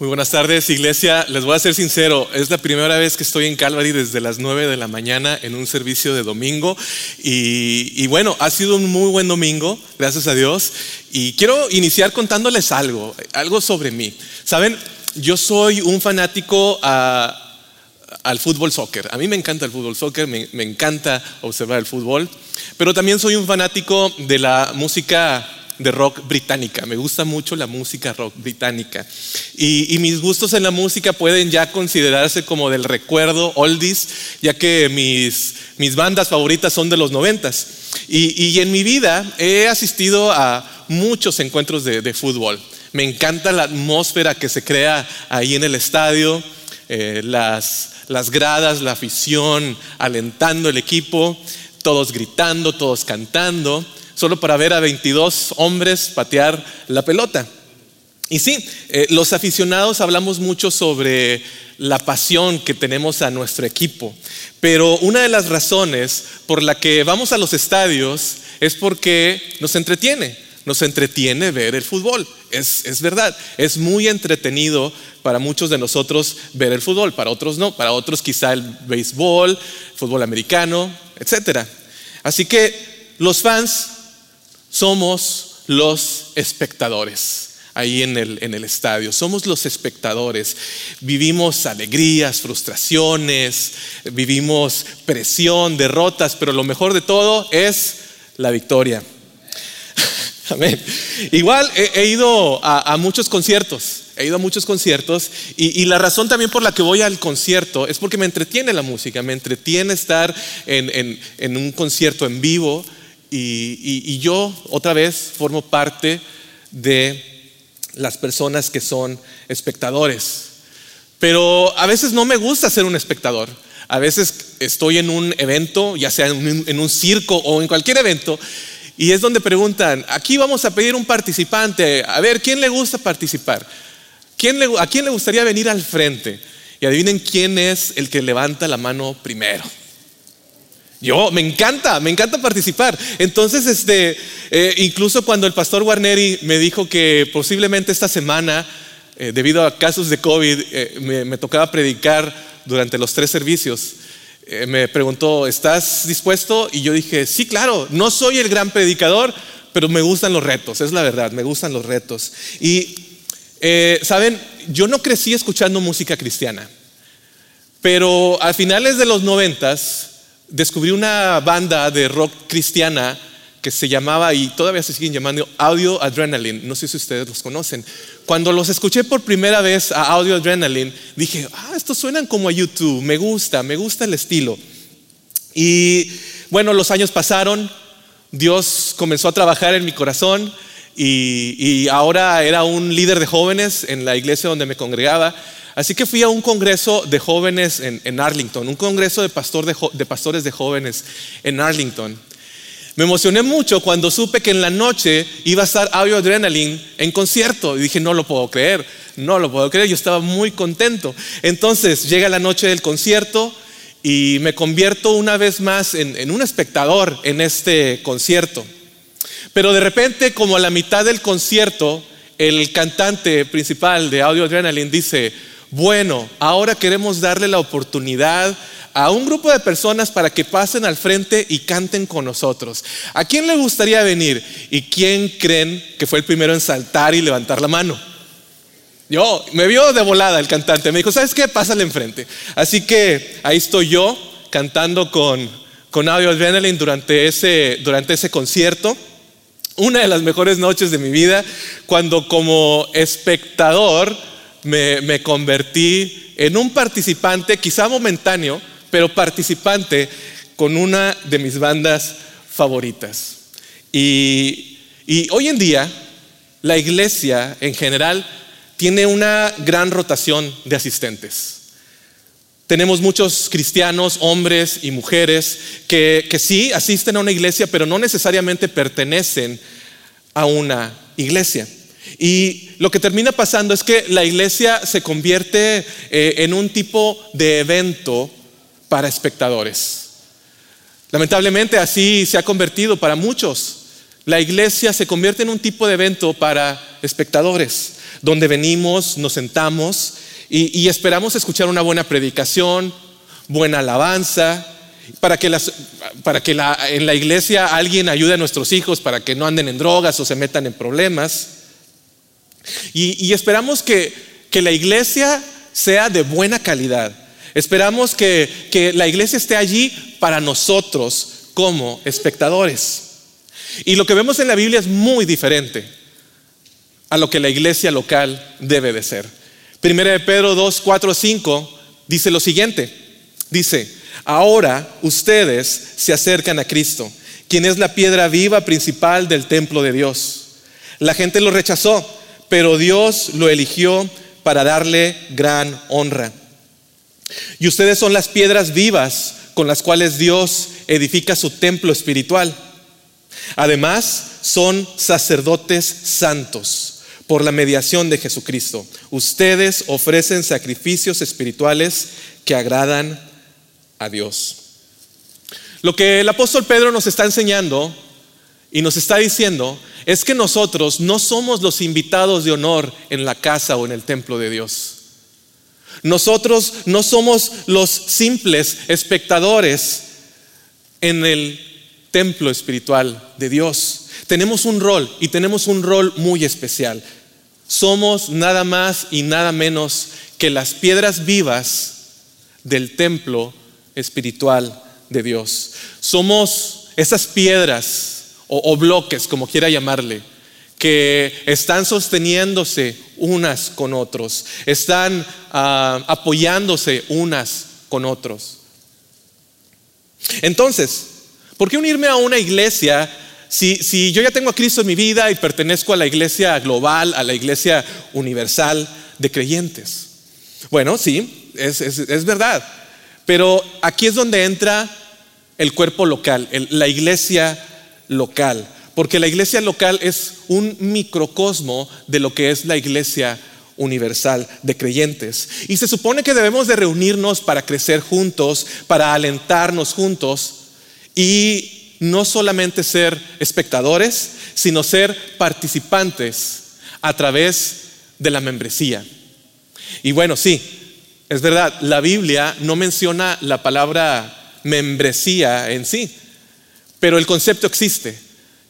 Muy buenas tardes, iglesia. Les voy a ser sincero, es la primera vez que estoy en Calvary desde las 9 de la mañana en un servicio de domingo. Y, bueno, ha sido un muy buen domingo, gracias a Dios. Y quiero iniciar contándoles algo, algo sobre mí. Saben, yo soy un fanático al fútbol soccer. A mí me encanta el fútbol soccer, me, me encanta observar el fútbol. Pero también soy un fanático de la música de rock británica. Me gusta mucho la música rock británica. Y, mis gustos en la música pueden ya considerarse como del recuerdo, oldies, ya que mis, mis bandas favoritas son de los noventas. Y, en mi vida he asistido a muchos encuentros de, fútbol. Me encanta la atmósfera que se crea ahí en el estadio, eh, las, las gradas, la afición, alentando el equipo, todos gritando, todos cantando solo para ver a 22 hombres patear la pelota. Y sí, eh, los aficionados hablamos mucho sobre la pasión que tenemos a nuestro equipo, pero una de las razones por la que vamos a los estadios es porque nos entretiene, nos entretiene ver el fútbol. Es, es, verdad, es muy entretenido para muchos de nosotros ver el fútbol, para otros no, para otros quizá el béisbol, fútbol americano, etc. Así que los fans somos los espectadores ahí en el, en el estadio. Somos los espectadores. Vivimos alegrías, frustraciones, vivimos presión, derrotas, pero lo mejor de todo es la victoria. Amén. Igual he, ido a, muchos conciertos, he ido a muchos conciertos y, la razón también por la que voy al concierto es porque me entretiene la música, me entretiene estar en, en un concierto en vivo, y, yo otra vez formo parte de las personas que son espectadores. Pero a veces no me gusta ser un espectador. A veces estoy en un evento, ya sea en un, circo o en cualquier evento, y es donde preguntan, aquí vamos a pedir un participante, a ver, ¿quién le gusta participar? ¿A quién le gustaría venir al frente? Y adivinen quién es el que levanta la mano primero. Yo, me encanta, me encanta participar. Entonces, este, eh, incluso cuando el pastor Guarneri me dijo que posiblemente esta semana, eh, debido a casos de COVID, eh, me, tocaba predicar durante los tres servicios, me preguntó, ¿estás dispuesto? Y yo dije, sí, claro, no soy el gran predicador, pero me gustan los retos, es la verdad, me gustan los retos. Y, ¿saben? Yo no crecí escuchando música cristiana, pero a finales de los noventas, descubrí una banda de rock cristiana que se llamaba y todavía se siguen llamando Audio Adrenaline. No sé si ustedes los conocen. Cuando los escuché por primera vez a Audio Adrenaline, dije, ah, estos suenan como a YouTube, me gusta, me gusta el estilo. Y bueno, los años pasaron, Dios comenzó a trabajar en mi corazón y ahora era un líder de jóvenes en la iglesia donde me congregaba. Así que fui a un congreso de jóvenes en, Arlington, un congreso de, pastores de jóvenes en Arlington. Me emocioné mucho cuando supe que en la noche iba a estar Audio Adrenaline en concierto. Y dije, no lo puedo creer, no lo puedo creer. Yo estaba muy contento. Entonces llega la noche del concierto y me convierto una vez más en un espectador en este concierto. Pero de repente, como a la mitad del concierto, el cantante principal de Audio Adrenaline dice, bueno, ahora queremos darle la oportunidad a un grupo de personas para que pasen al frente y canten con nosotros. ¿A quién le gustaría venir? ¿Y quién creen que fue el primero en saltar y levantar la mano? Yo, me vio de volada el cantante, me dijo, ¿sabes qué? Pásale enfrente. Así que ahí estoy yo cantando con, con Audio Adrenaline durante ese, durante ese concierto. Una de las mejores noches de mi vida, cuando como espectador me, convertí en un participante, quizá momentáneo, pero participante con una de mis bandas favoritas. Y, hoy en día la iglesia en general tiene una gran rotación de asistentes. Tenemos muchos cristianos, hombres y mujeres, que, que sí asisten a una iglesia, pero no necesariamente pertenecen a una iglesia. Y lo que termina pasando es que la iglesia se convierte eh, en un tipo de evento para espectadores. Lamentablemente así se ha convertido para muchos. La iglesia se convierte en un tipo de evento para espectadores. donde venimos, nos sentamos y, esperamos escuchar una buena predicación, buena alabanza, para que, para que en la iglesia alguien ayude a nuestros hijos para que no anden en drogas o se metan en problemas. Y, esperamos que, que, la iglesia sea de buena calidad. Esperamos que, que la iglesia esté allí para nosotros como espectadores. Y lo que vemos en la Biblia es muy diferente a lo que la iglesia local debe de ser. Primera de Pedro 2, 4, 5 dice lo siguiente. Dice, ahora ustedes se acercan a Cristo, quien es la piedra viva principal del templo de Dios. La gente lo rechazó, pero Dios lo eligió para darle gran honra. Y ustedes son las piedras vivas con las cuales Dios edifica su templo espiritual. Además, son sacerdotes santos por la mediación de Jesucristo. Ustedes ofrecen sacrificios espirituales que agradan a Dios. Lo que el apóstol Pedro nos está enseñando y nos está diciendo es que nosotros no somos los invitados de honor en la casa o en el templo de Dios. Nosotros no somos los simples espectadores en el templo espiritual de Dios. Tenemos un rol y tenemos un rol muy especial. Somos nada más y nada menos que las piedras vivas del templo espiritual de Dios. Somos esas piedras o, bloques, como quiera llamarle, que están sosteniéndose unas con otros, están ah, apoyándose unas con otros. Entonces, ¿por qué unirme a una iglesia si, yo ya tengo a Cristo en mi vida y pertenezco a la iglesia global, a la iglesia universal de creyentes? Bueno, sí, es, verdad. Pero aquí es donde entra el cuerpo local, la iglesia local. Porque la iglesia local es un microcosmo de lo que es la iglesia universal de creyentes. Y se supone que debemos de reunirnos para crecer juntos, para alentarnos juntos y no solamente ser espectadores, sino ser participantes a través de la membresía. Y bueno, sí, es verdad, la Biblia no menciona la palabra membresía en sí, pero el concepto existe.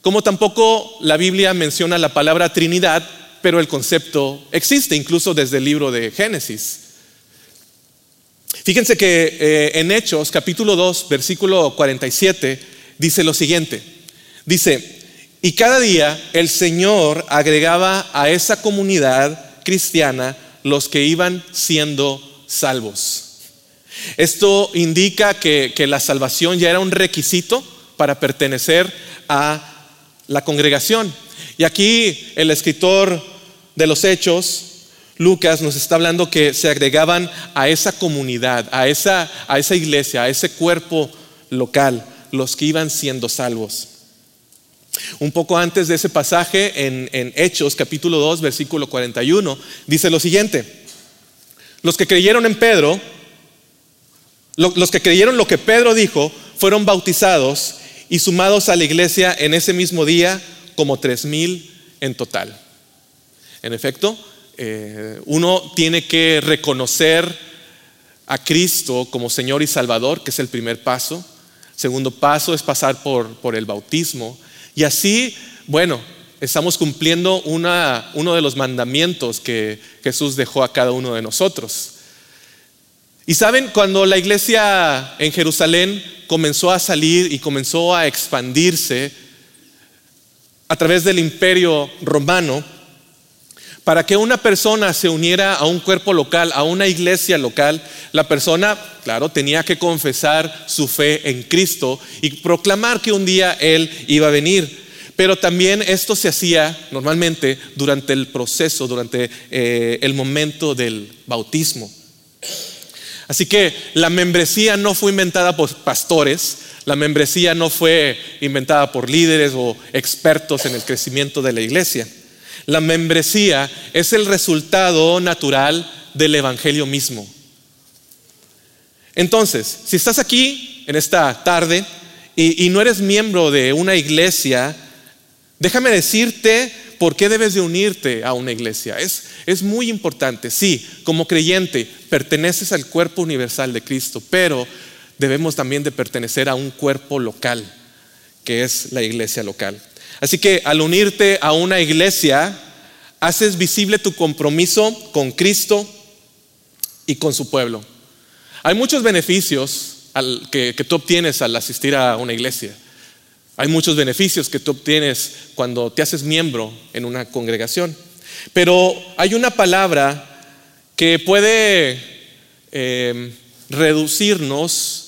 Como tampoco la Biblia menciona la palabra Trinidad, pero el concepto existe, incluso desde el libro de Génesis. Fíjense que eh, en Hechos capítulo 2, versículo 47, dice lo siguiente. Dice, y cada día el Señor agregaba a esa comunidad cristiana los que iban siendo salvos. Esto indica que, que, la salvación ya era un requisito para pertenecer a la congregación. Y aquí el escritor de los Hechos, Lucas, nos está hablando que se agregaban a esa comunidad, a esa, a esa iglesia, a ese cuerpo local los que iban siendo salvos. Un poco antes de ese pasaje, en, Hechos capítulo 2, versículo 41, dice lo siguiente, los que creyeron en Pedro, los que creyeron lo que Pedro dijo, fueron bautizados y sumados a la iglesia en ese mismo día como tres mil en total. En efecto, eh, uno tiene que reconocer a Cristo como Señor y Salvador, que es el primer paso. Segundo paso es pasar por, por el bautismo. Y así, bueno, estamos cumpliendo una, uno de los mandamientos que Jesús dejó a cada uno de nosotros. Y saben, cuando la iglesia en Jerusalén comenzó a salir y comenzó a expandirse a través del imperio romano, para que una persona se uniera a un cuerpo local, a una iglesia local, la persona, claro, tenía que confesar su fe en Cristo y proclamar que un día Él iba a venir. Pero también esto se hacía normalmente durante el proceso, durante eh, el momento del bautismo. Así que la membresía no fue inventada por pastores, la membresía no fue inventada por líderes o expertos en el crecimiento de la iglesia. La membresía es el resultado natural del Evangelio mismo. Entonces, si estás aquí en esta tarde y, no eres miembro de una iglesia, déjame decirte ¿por qué debes de unirte a una iglesia? Es, es muy importante. Sí, como creyente perteneces al cuerpo universal de Cristo, pero debemos también de pertenecer a un cuerpo local, que es la iglesia local. Así que al unirte a una iglesia, haces visible tu compromiso con Cristo y con su pueblo. Hay muchos beneficios que, tú obtienes al asistir a una iglesia. Hay muchos beneficios que tú obtienes cuando te haces miembro en una congregación. Pero hay una palabra que puede eh, reducirnos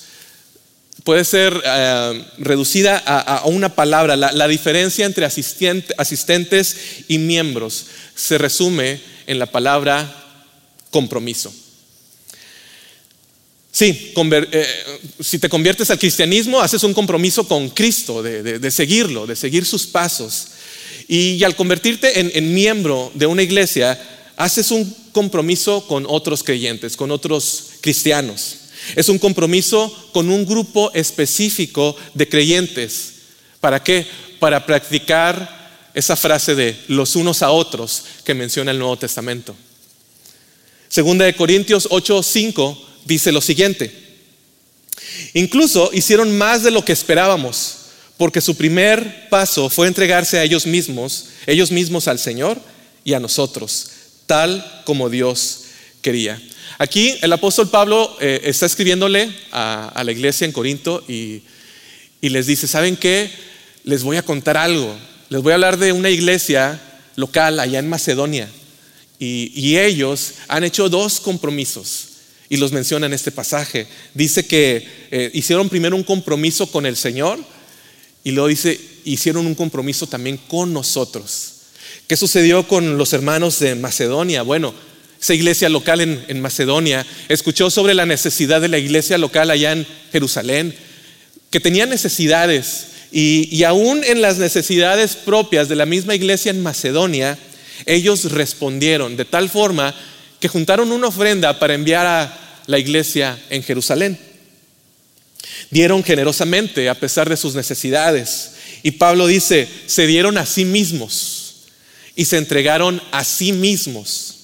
puede ser eh, reducida a, una palabra. La, diferencia entre asistentes y miembros se resume en la palabra compromiso. Sí, eh, si te conviertes al cristianismo, haces un compromiso con Cristo, de, seguirlo, de seguir sus pasos. Y, al convertirte en miembro de una iglesia, haces un compromiso con otros creyentes, con otros cristianos. Es un compromiso con un grupo específico de creyentes. ¿Para qué? Para practicar esa frase de los unos a otros que menciona el Nuevo Testamento. Segunda de Corintios 8:5 dice lo siguiente: Incluso hicieron más de lo que esperábamos, porque su primer paso fue entregarse a ellos mismos, ellos mismos al Señor y a nosotros, tal como Dios quería. Aquí el apóstol Pablo eh, está escribiéndole a, la iglesia en Corinto y, les dice, ¿saben qué? Les voy a contar algo. Les voy a hablar de una iglesia local allá en Macedonia. Y, ellos han hecho dos compromisos y los menciona en este pasaje. Dice que eh, hicieron primero un compromiso con el Señor y luego dice, hicieron un compromiso también con nosotros. ¿Qué sucedió con los hermanos de Macedonia? Bueno, esa iglesia local en, Macedonia, escuchó sobre la necesidad de la iglesia local allá en Jerusalén, que tenía necesidades y, y aún en las necesidades propias de la misma iglesia en Macedonia, ellos respondieron de tal forma que juntaron una ofrenda para enviar a la iglesia en Jerusalén. Dieron generosamente a pesar de sus necesidades. Y Pablo dice, se dieron a sí mismos y se entregaron a sí mismos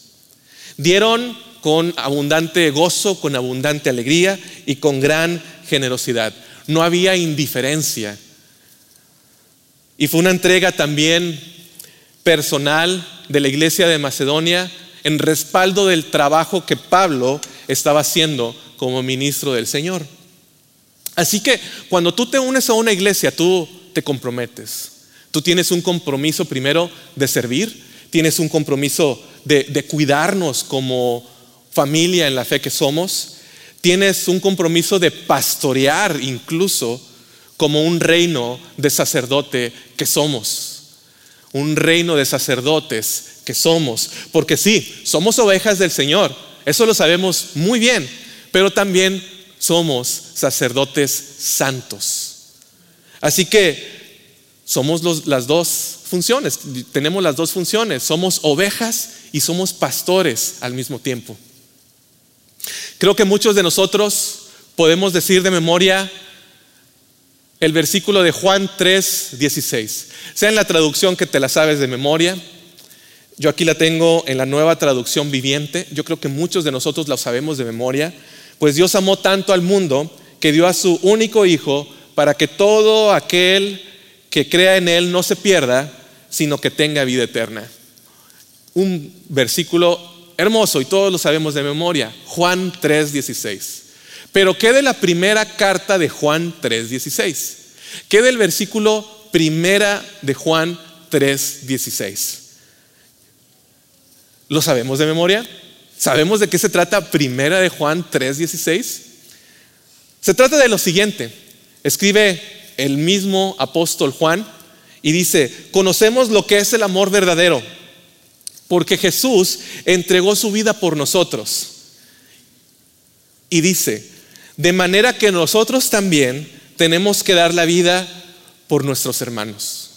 Dieron con abundante gozo, con abundante alegría y con gran generosidad. No había indiferencia. Y fue una entrega también personal de la iglesia de Macedonia en respaldo del trabajo que Pablo estaba haciendo como ministro del Señor. Así que cuando tú te unes a una iglesia, tú te comprometes. Tú tienes un compromiso primero de servir, tienes un compromiso de, cuidarnos como familia en la fe que somos. Tienes un compromiso de pastorear incluso como un reino de sacerdote que somos. Un reino de sacerdotes que somos. Porque sí, somos ovejas del Señor. Eso lo sabemos muy bien. Pero también somos sacerdotes santos. Así que somos las dos funciones, tenemos las dos funciones, somos ovejas y somos pastores al mismo tiempo. Creo que muchos de nosotros podemos decir de memoria el versículo de Juan 3, 16. Sea en la traducción que te la sabes de memoria. Yo aquí la tengo en la nueva traducción viviente. Yo creo que muchos de nosotros la sabemos de memoria. Pues Dios amó tanto al mundo que dio a su único Hijo para que todo aquel que crea en Él no se pierda, sino que tenga vida eterna. Un versículo hermoso y todos lo sabemos de memoria, Juan 3:16. Pero ¿qué de la primera carta de Juan 3:16? ¿Qué del versículo primera de Juan 3:16? ¿Lo sabemos de memoria? ¿Sabemos de qué se trata primera de Juan 3:16? Se trata de lo siguiente. Escribe el mismo apóstol Juan y dice, conocemos lo que es el amor verdadero, porque Jesús entregó su vida por nosotros. Y dice, de manera que nosotros también tenemos que dar la vida por nuestros hermanos.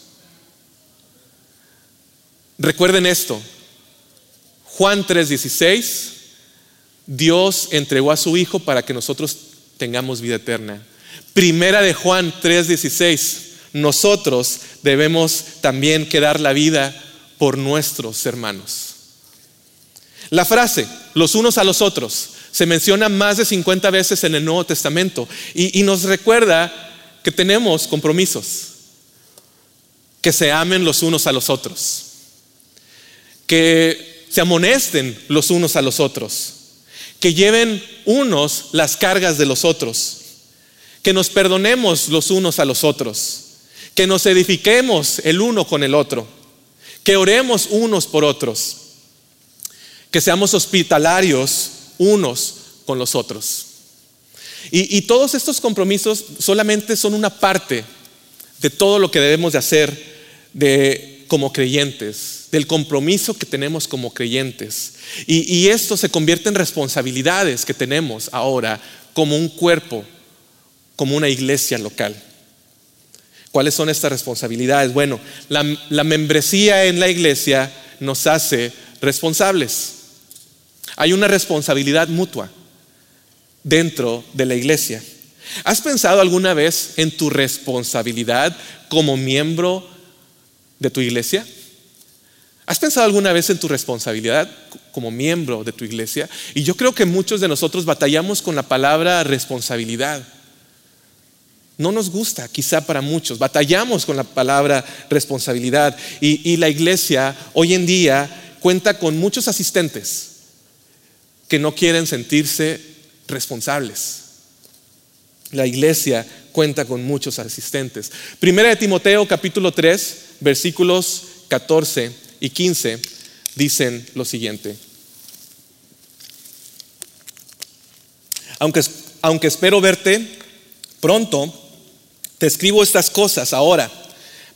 Recuerden esto, Juan 3:16, Dios entregó a su Hijo para que nosotros tengamos vida eterna. Primera de Juan 3:16, nosotros debemos también quedar la vida por nuestros hermanos. La frase, los unos a los otros, se menciona más de 50 veces en el Nuevo Testamento y, nos recuerda que tenemos compromisos, que se amen los unos a los otros, que se amonesten los unos a los otros, que lleven unos las cargas de los otros, que nos perdonemos los unos a los otros, que nos edifiquemos el uno con el otro, que oremos unos por otros, que seamos hospitalarios unos con los otros. Y, todos estos compromisos solamente son una parte de todo lo que debemos de hacer de, como creyentes, del compromiso que tenemos como creyentes. Y, esto se convierte en responsabilidades que tenemos ahora como un cuerpo, como una iglesia local. ¿Cuáles son estas responsabilidades? Bueno, la, la membresía en la iglesia nos hace responsables. Hay una responsabilidad mutua dentro de la iglesia. ¿Has pensado alguna vez en tu responsabilidad como miembro de tu iglesia? ¿Has pensado alguna vez en tu responsabilidad como miembro de tu iglesia? Y yo creo que muchos de nosotros batallamos con la palabra responsabilidad. No nos gusta, quizá para muchos. Batallamos con la palabra responsabilidad. Y, la iglesia hoy en día cuenta con muchos asistentes que no quieren sentirse responsables. La iglesia cuenta con muchos asistentes. Primera de Timoteo capítulo 3, versículos 14 y 15 dicen lo siguiente. Aunque, aunque espero verte pronto, te escribo estas cosas ahora,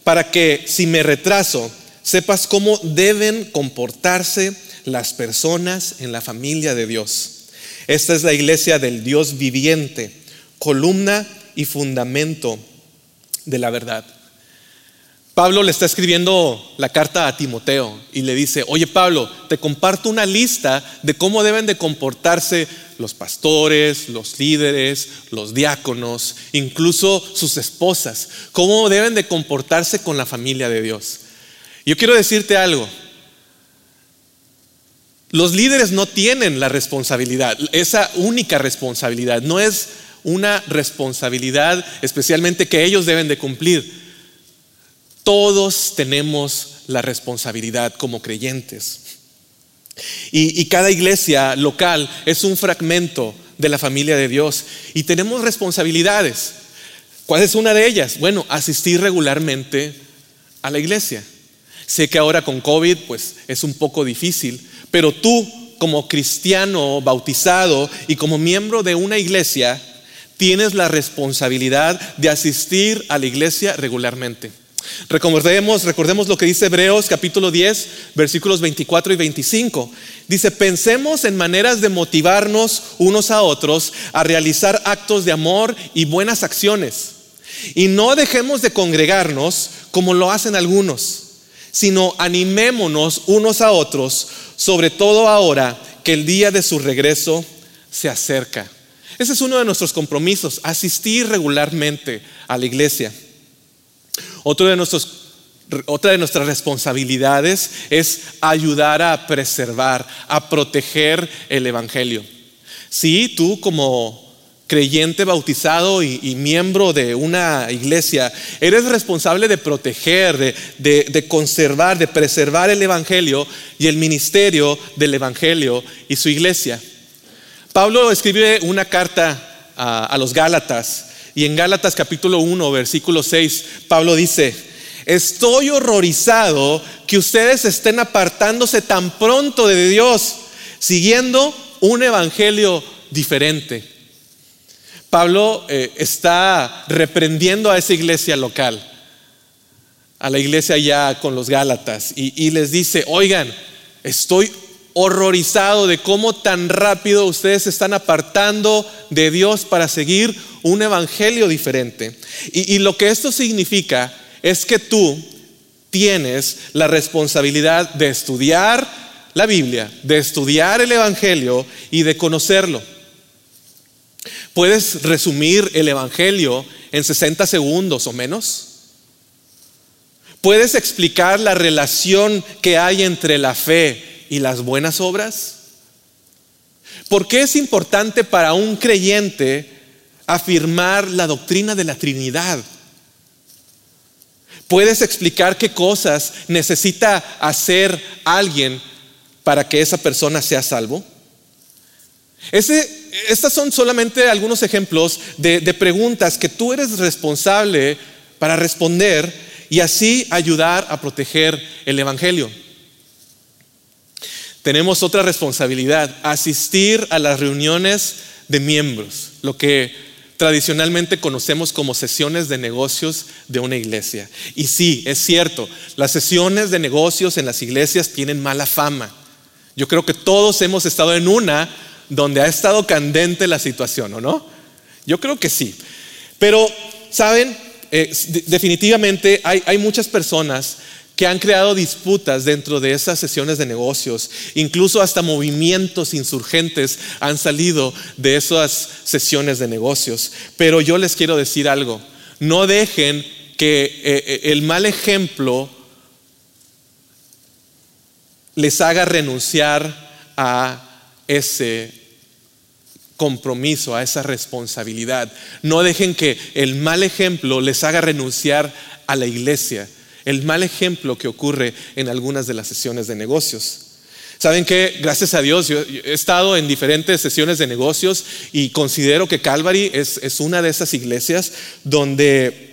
para que si me retraso, sepas cómo deben comportarse las personas en la familia de Dios. Esta es la iglesia del Dios viviente, columna y fundamento de la verdad. Pablo le está escribiendo la carta a Timoteo y le dice, oye Pablo, te comparto una lista de cómo deben de comportarse los pastores, los líderes, los diáconos, incluso sus esposas, cómo deben de comportarse con la familia de Dios. Yo quiero decirte algo, los líderes no tienen la responsabilidad, esa única responsabilidad, no es una responsabilidad especialmente que ellos deben de cumplir. Todos tenemos la responsabilidad como creyentes. Y, y, cada iglesia local es un fragmento de la familia de Dios y tenemos responsabilidades. ¿Cuál es una de ellas? Bueno, asistir regularmente a la iglesia. Sé que ahora con COVID pues es un poco difícil, pero tú, como cristiano bautizado y como miembro de una iglesia, tienes la responsabilidad de asistir a la iglesia regularmente. Recordemos, recordemos lo que dice Hebreos capítulo 10, versículos 24 y 25. Dice, pensemos en maneras de motivarnos unos a otros a realizar actos de amor y buenas acciones. Y no dejemos de congregarnos como lo hacen algunos sino animémonos unos a otros, sobre todo ahora que el día de su regreso se acerca. Ese es uno de nuestros compromisos, asistir regularmente a la iglesia. Otra de nuestras responsabilidades es ayudar a preservar, a proteger el Evangelio. Si tú como creyente bautizado y, miembro de una iglesia, eres responsable de proteger, de, conservar, de preservar el Evangelio y el ministerio del Evangelio y su iglesia. Pablo escribe una carta a, a los Gálatas y en Gálatas capítulo 1, versículo 6, Pablo dice, estoy horrorizado que ustedes estén apartándose tan pronto de Dios, siguiendo un evangelio diferente. Pablo eh, está reprendiendo a esa iglesia local, a la iglesia ya con los Gálatas, y, les dice, oigan, estoy horrorizado de cómo tan rápido ustedes se están apartando de Dios para seguir un evangelio diferente. y, lo que esto significa es que tú tienes la responsabilidad de estudiar la Biblia, de estudiar el evangelio y de conocerlo. ¿Puedes resumir el Evangelio en 60 segundos o menos? ¿Puedes explicar la relación que hay entre la fe y las buenas obras? ¿Por qué es importante para un creyente afirmar la doctrina de la Trinidad? ¿Puedes explicar qué cosas necesita hacer alguien para que esa persona sea salvo? Estos son solamente algunos ejemplos de preguntas que tú eres responsable para responder y así ayudar a proteger el Evangelio. Tenemos otra responsabilidad, asistir a las reuniones de miembros, lo que tradicionalmente conocemos como sesiones de negocios de una iglesia. Y sí, es cierto, las sesiones de negocios en las iglesias tienen mala fama. Yo creo que todos hemos estado en una donde ha estado candente la situación, ¿o no? Yo creo que sí. Pero, ¿saben? Eh, definitivamente hay, muchas personas que han creado disputas dentro de esas sesiones de negocios. Incluso hasta movimientos insurgentes han salido de esas sesiones de negocios. Pero yo les quiero decir algo, no dejen que eh, eh, el mal ejemplo les haga renunciar a ese compromiso, a esa responsabilidad. No dejen que el mal ejemplo les haga renunciar a la iglesia el mal ejemplo que ocurre en algunas de las sesiones de negocios. Saben que, gracias a Dios, yo he estado en diferentes sesiones de negocios y considero que Calvary es, una de esas iglesias donde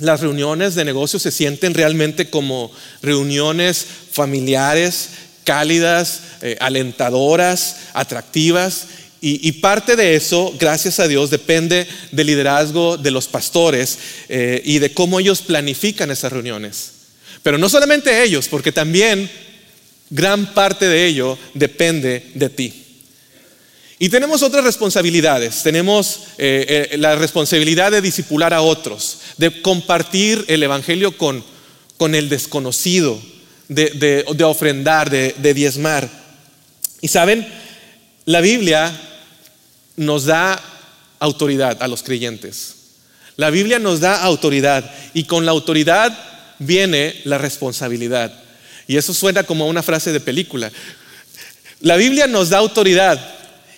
las reuniones de negocios se sienten realmente como reuniones familiares, cálidas, eh, alentadoras, atractivas. Y, parte de eso, gracias a Dios, depende del liderazgo de los pastores eh, y de cómo ellos planifican esas reuniones. Pero no solamente ellos, porque también gran parte de ello depende de ti. Y tenemos otras responsabilidades. Tenemos eh, eh, la responsabilidad de disipular a otros, de compartir el Evangelio con, con el desconocido, de, de ofrendar, de, de diezmar. Y saben, la Biblia nos da autoridad a los creyentes. La Biblia nos da autoridad y con la autoridad viene la responsabilidad. Y eso suena como una frase de película. La Biblia nos da autoridad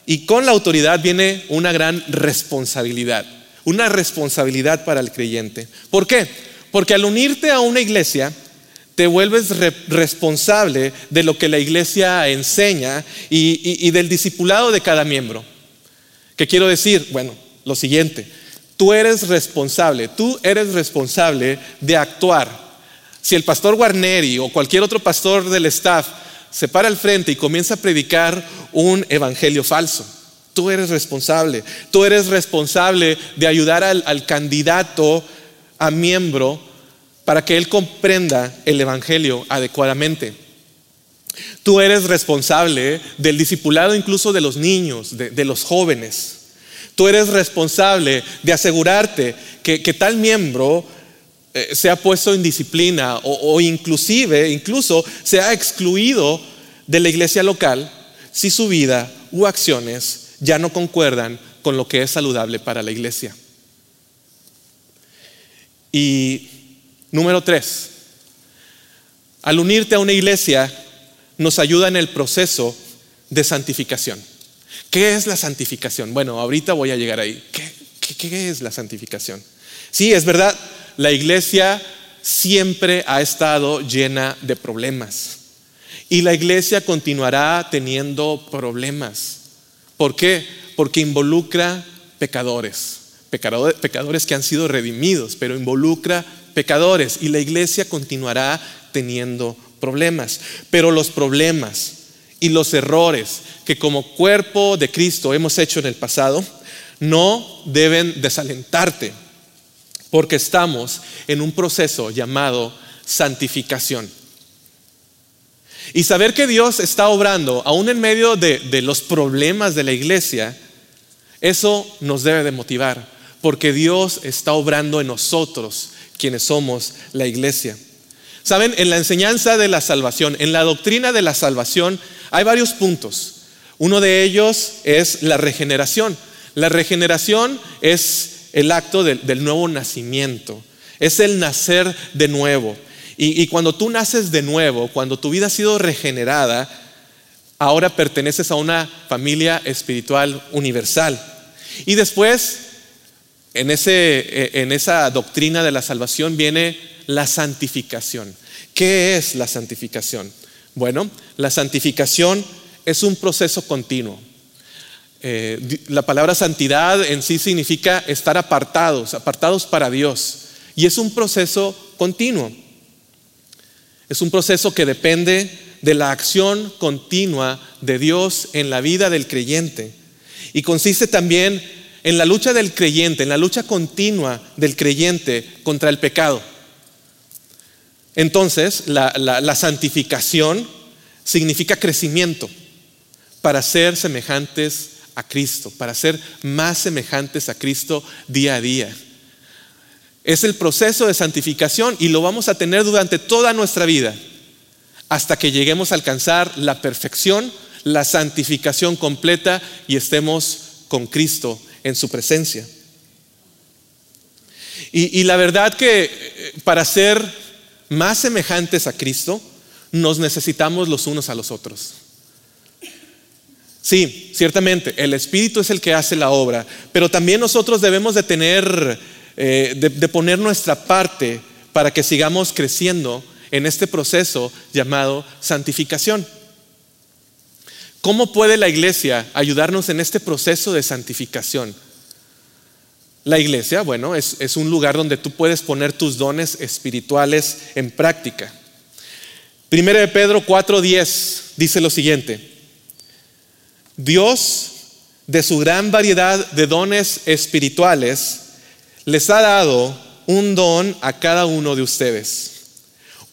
y con la autoridad viene una gran responsabilidad. Una responsabilidad para el creyente. ¿Por qué? Porque al unirte a una iglesia, te vuelves responsable de lo que la iglesia enseña y del discipulado de cada miembro. ¿Qué quiero decir? Bueno, lo siguiente, tú eres responsable, tú eres responsable de actuar. Si el pastor Guarneri o cualquier otro pastor del staff se para al frente y comienza a predicar un evangelio falso, tú eres responsable. Tú eres responsable de ayudar al, al candidato a miembro para que él comprenda el evangelio adecuadamente. Tú eres responsable del discipulado incluso de los niños, de, los jóvenes. Tú eres responsable de asegurarte que, tal miembro eh, sea puesto en disciplina o, o inclusive, incluso sea excluido de la iglesia local si su vida u acciones ya no concuerdan con lo que es saludable para la iglesia. Y número tres, al unirte a una iglesia, nos ayuda en el proceso de santificación. ¿Qué es la santificación? Bueno, ahorita voy a llegar ahí. ¿Qué, es la santificación? Sí, es verdad, la iglesia siempre ha estado llena de problemas. Y la iglesia continuará teniendo problemas. ¿Por qué? Porque involucra pecadores, pecadores que han sido redimidos, pero involucra pecadores y la iglesia continuará teniendo problemas. Pero los problemas y los errores que como cuerpo de Cristo hemos hecho en el pasado no deben desalentarte, porque estamos en un proceso llamado santificación. Y saber que Dios está obrando aún en medio de, de, los problemas de la iglesia, eso nos debe de motivar, porque Dios está obrando en nosotros, quienes somos la iglesia. Saben, en la enseñanza de la salvación, en la doctrina de la salvación, hay varios puntos. Uno de ellos es la regeneración. La regeneración es el acto del, nuevo nacimiento, es el nacer de nuevo. Y, y cuando tú naces de nuevo, cuando tu vida ha sido regenerada, ahora perteneces a una familia espiritual universal. Y después, en, ese, eh, en esa doctrina de la salvación viene la santificación. ¿Qué es la santificación? Bueno, la santificación es un proceso continuo. Eh, la palabra santidad en sí significa estar apartados, apartados para Dios. Y es un proceso continuo. Es un proceso que depende de la acción continua de Dios en la vida del creyente. Y consiste también en la lucha del creyente, en la lucha continua del creyente contra el pecado. Entonces, la, santificación significa crecimiento para ser semejantes a Cristo, para ser más semejantes a Cristo día a día. Es el proceso de santificación y lo vamos a tener durante toda nuestra vida, hasta que lleguemos a alcanzar la perfección, la santificación completa y estemos con Cristo en su presencia. Y, y la verdad que eh, para ser más semejantes a Cristo, nos necesitamos los unos a los otros. Sí, ciertamente, el Espíritu es el que hace la obra, pero también nosotros debemos de tener, eh, de, poner nuestra parte para que sigamos creciendo en este proceso llamado santificación. ¿Cómo puede la iglesia ayudarnos en este proceso de santificación? La iglesia, bueno, es, un lugar donde tú puedes poner tus dones espirituales en práctica. Primero de Pedro 4:10 dice lo siguiente. Dios, de su gran variedad de dones espirituales, les ha dado un don a cada uno de ustedes.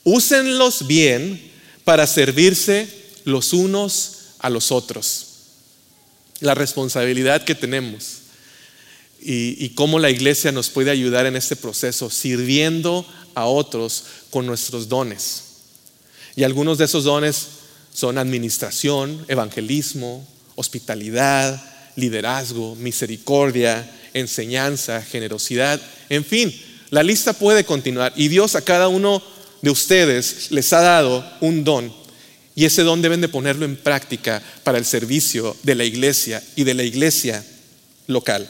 Úsenlos bien para servirse los unos a los otros. La responsabilidad que tenemos y, cómo la iglesia nos puede ayudar en este proceso, sirviendo a otros con nuestros dones. Y algunos de esos dones son administración, evangelismo, hospitalidad, liderazgo, misericordia, enseñanza, generosidad, en fin, la lista puede continuar. Y Dios a cada uno de ustedes les ha dado un don. Y ese don deben de ponerlo en práctica para el servicio de la iglesia y de la iglesia local.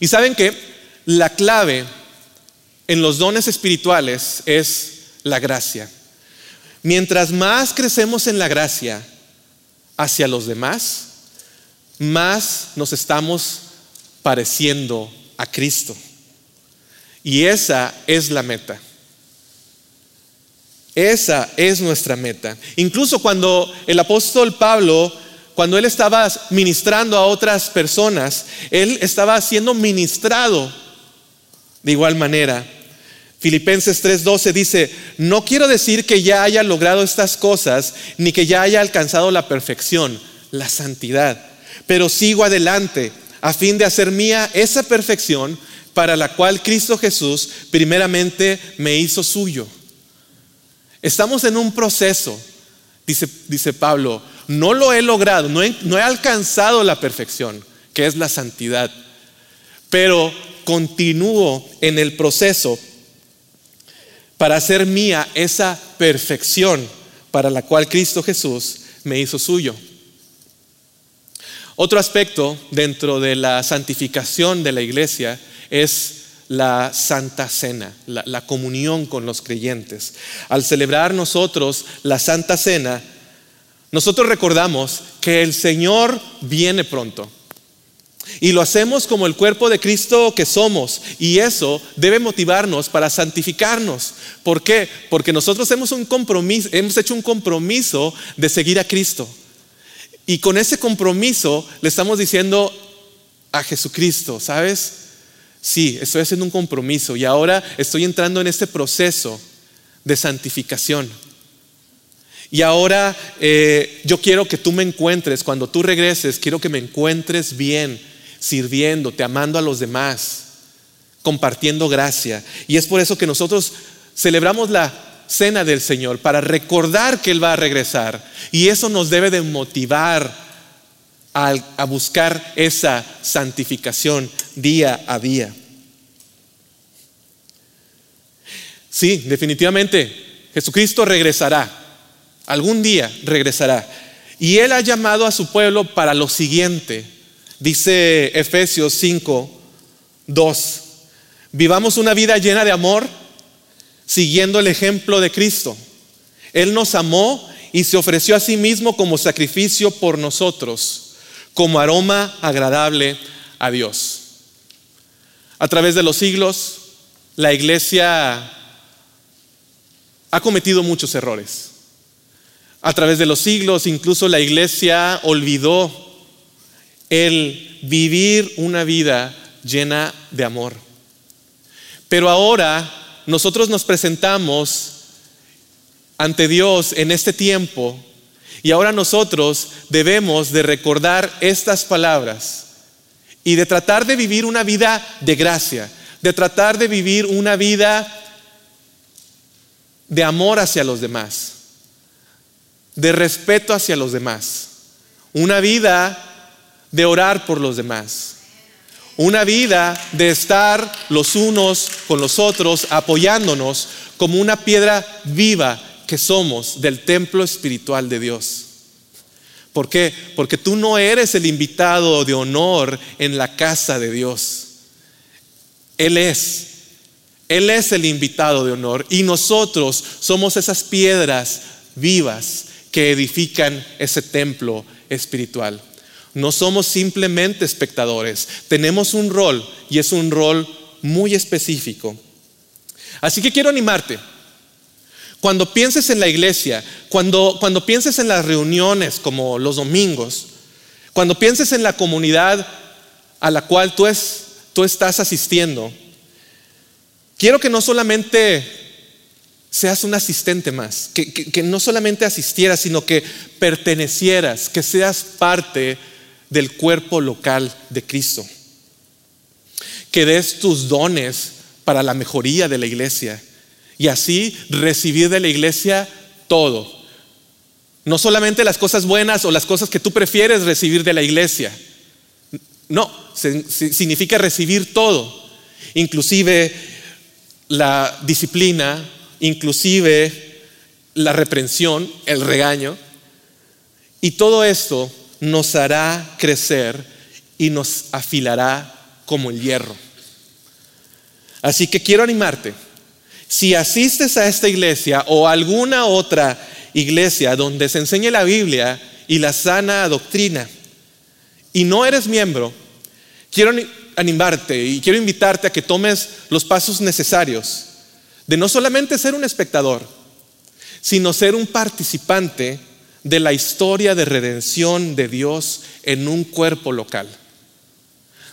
Y saben que la clave en los dones espirituales es la gracia. Mientras más crecemos en la gracia hacia los demás, más nos estamos pareciendo a Cristo. Y esa es la meta. Esa es nuestra meta. Incluso cuando el apóstol Pablo cuando él estaba ministrando a otras personas, él estaba siendo ministrado de igual manera. Filipenses 3:12 dice, no quiero decir que ya haya logrado estas cosas, ni que ya haya alcanzado la perfección, la santidad, pero sigo adelante a fin de hacer mía esa perfección para la cual Cristo Jesús primeramente me hizo suyo. Estamos en un proceso, dice, dice Pablo, no lo he logrado, no he, alcanzado la perfección, que es la santidad, pero continúo en el proceso para hacer mía esa perfección para la cual Cristo Jesús me hizo suyo. Otro aspecto dentro de la santificación de la iglesia es la Santa Cena, la, la, comunión con los creyentes. Al celebrar nosotros la Santa Cena, nosotros recordamos que el Señor viene pronto. Y lo hacemos como el cuerpo de Cristo que somos. Y eso debe motivarnos para santificarnos. ¿Por qué? Porque nosotros hemos, compromiso, hecho un compromiso de seguir a Cristo. Y con ese compromiso le estamos diciendo a Jesucristo, ¿sabes? Sí, estoy haciendo un compromiso y ahora estoy entrando en este proceso de santificación. Y ahora eh, yo quiero que tú me encuentres, cuando tú regreses, quiero que me encuentres bien, sirviéndote, amando a los demás, compartiendo gracia. Y es por eso que nosotros celebramos la cena del Señor, para recordar que Él va a regresar. Y eso nos debe de motivar a buscar esa santificación día a día. Sí, definitivamente, Jesucristo regresará. Algún día regresará. Y Él ha llamado a su pueblo para lo siguiente. Dice Efesios 5, 2. Vivamos una vida llena de amor, siguiendo el ejemplo de Cristo. Él nos amó y se ofreció a sí mismo como sacrificio por nosotros, como aroma agradable a Dios. A través de los siglos, la iglesia ha cometido muchos errores. A través de los siglos, incluso la iglesia olvidó el vivir una vida llena de amor. Pero ahora nosotros nos presentamos ante Dios en este tiempo y ahora nosotros debemos de recordar estas palabras y de tratar de vivir una vida de gracia, de tratar de vivir una vida de amor hacia los demás, de respeto hacia los demás, una vida de orar por los demás, una vida de estar los unos con los otros apoyándonos como una piedra viva que somos del templo espiritual de Dios. ¿Por qué? Porque tú no eres el invitado de honor en la casa de Dios. Él es. Él es el invitado de honor y nosotros somos esas piedras vivas que edifican ese templo espiritual. No somos simplemente espectadores, tenemos un rol y es un rol muy específico. Así que quiero animarte. Cuando pienses en la iglesia, cuando, cuando pienses en las reuniones como los domingos, cuando pienses en la comunidad a la cual tú, es, tú estás asistiendo, Quiero que no solamente seas un asistente más, que, no solamente asistieras, sino que pertenecieras, que seas parte del cuerpo local de Cristo. Que des tus dones para la mejoría de la iglesia y así recibir de la iglesia todo. No solamente las cosas buenas o las cosas que tú prefieres recibir de la iglesia. No, significa recibir todo. Inclusive la disciplina, inclusive la reprensión, el regaño. Y todo esto nos hará crecer y nos afilará como el hierro. Así que quiero animarte. Si asistes a esta iglesia o a alguna otra iglesia donde se enseñe la Biblia y la sana doctrina y no eres miembro, quiero animarte y quiero invitarte a que tomes los pasos necesarios de no solamente ser un espectador, sino ser un participante de la historia de redención de Dios en un cuerpo local.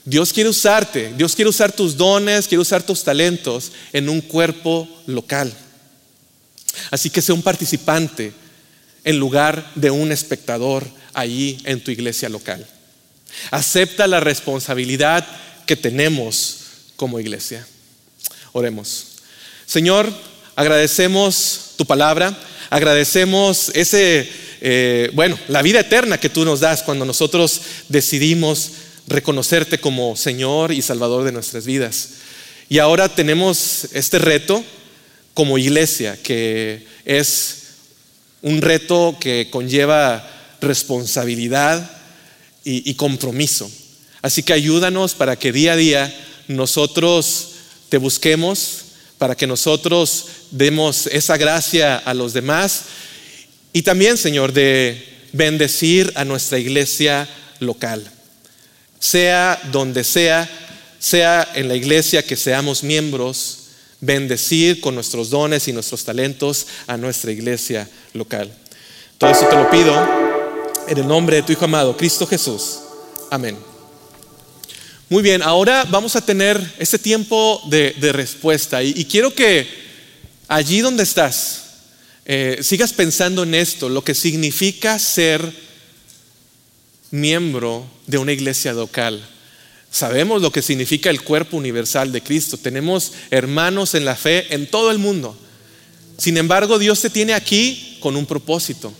Dios quiere usarte, Dios quiere usar tus dones, quiere usar tus talentos en un cuerpo local. Así que sea un participante en lugar de un espectador allí en tu iglesia local. Acepta la responsabilidad que tenemos como iglesia. Oremos. Señor, agradecemos tu palabra, agradecemos ese, eh, bueno, la vida eterna que tú nos das cuando nosotros decidimos reconocerte como Señor y Salvador de nuestras vidas. Y ahora tenemos este reto como iglesia, que es un reto que conlleva responsabilidad y compromiso. Así que ayúdanos para que día a día nosotros te busquemos, para que nosotros demos esa gracia a los demás y también, Señor, de bendecir a nuestra iglesia local. Sea donde sea, sea en la iglesia que seamos miembros, bendecir con nuestros dones y nuestros talentos a nuestra iglesia local. Todo eso te lo pido en el nombre de tu Hijo amado, Cristo Jesús. Amén. Muy bien, ahora vamos a tener ese tiempo de, respuesta y, quiero que allí donde estás eh, sigas pensando en esto, lo que significa ser miembro de una iglesia local. Sabemos lo que significa el cuerpo universal de Cristo. Tenemos hermanos en la fe en todo el mundo. Sin embargo, Dios te tiene aquí con un propósito,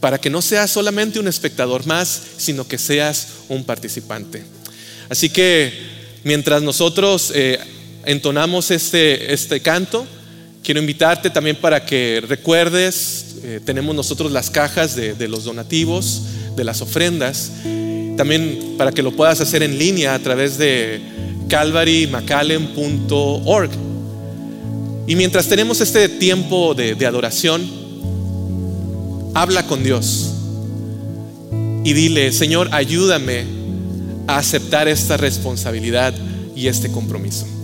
para que no seas solamente un espectador más, sino que seas un participante. Así que mientras nosotros eh, entonamos este, este canto, Quiero invitarte también para que recuerdes, eh, tenemos nosotros las cajas de, de los donativos, de las ofrendas, también para que lo puedas hacer en línea a través de calvarymacallen.org. Y mientras tenemos este tiempo de, de adoración, habla con Dios y dile, Señor, ayúdame a aceptar esta responsabilidad y este compromiso.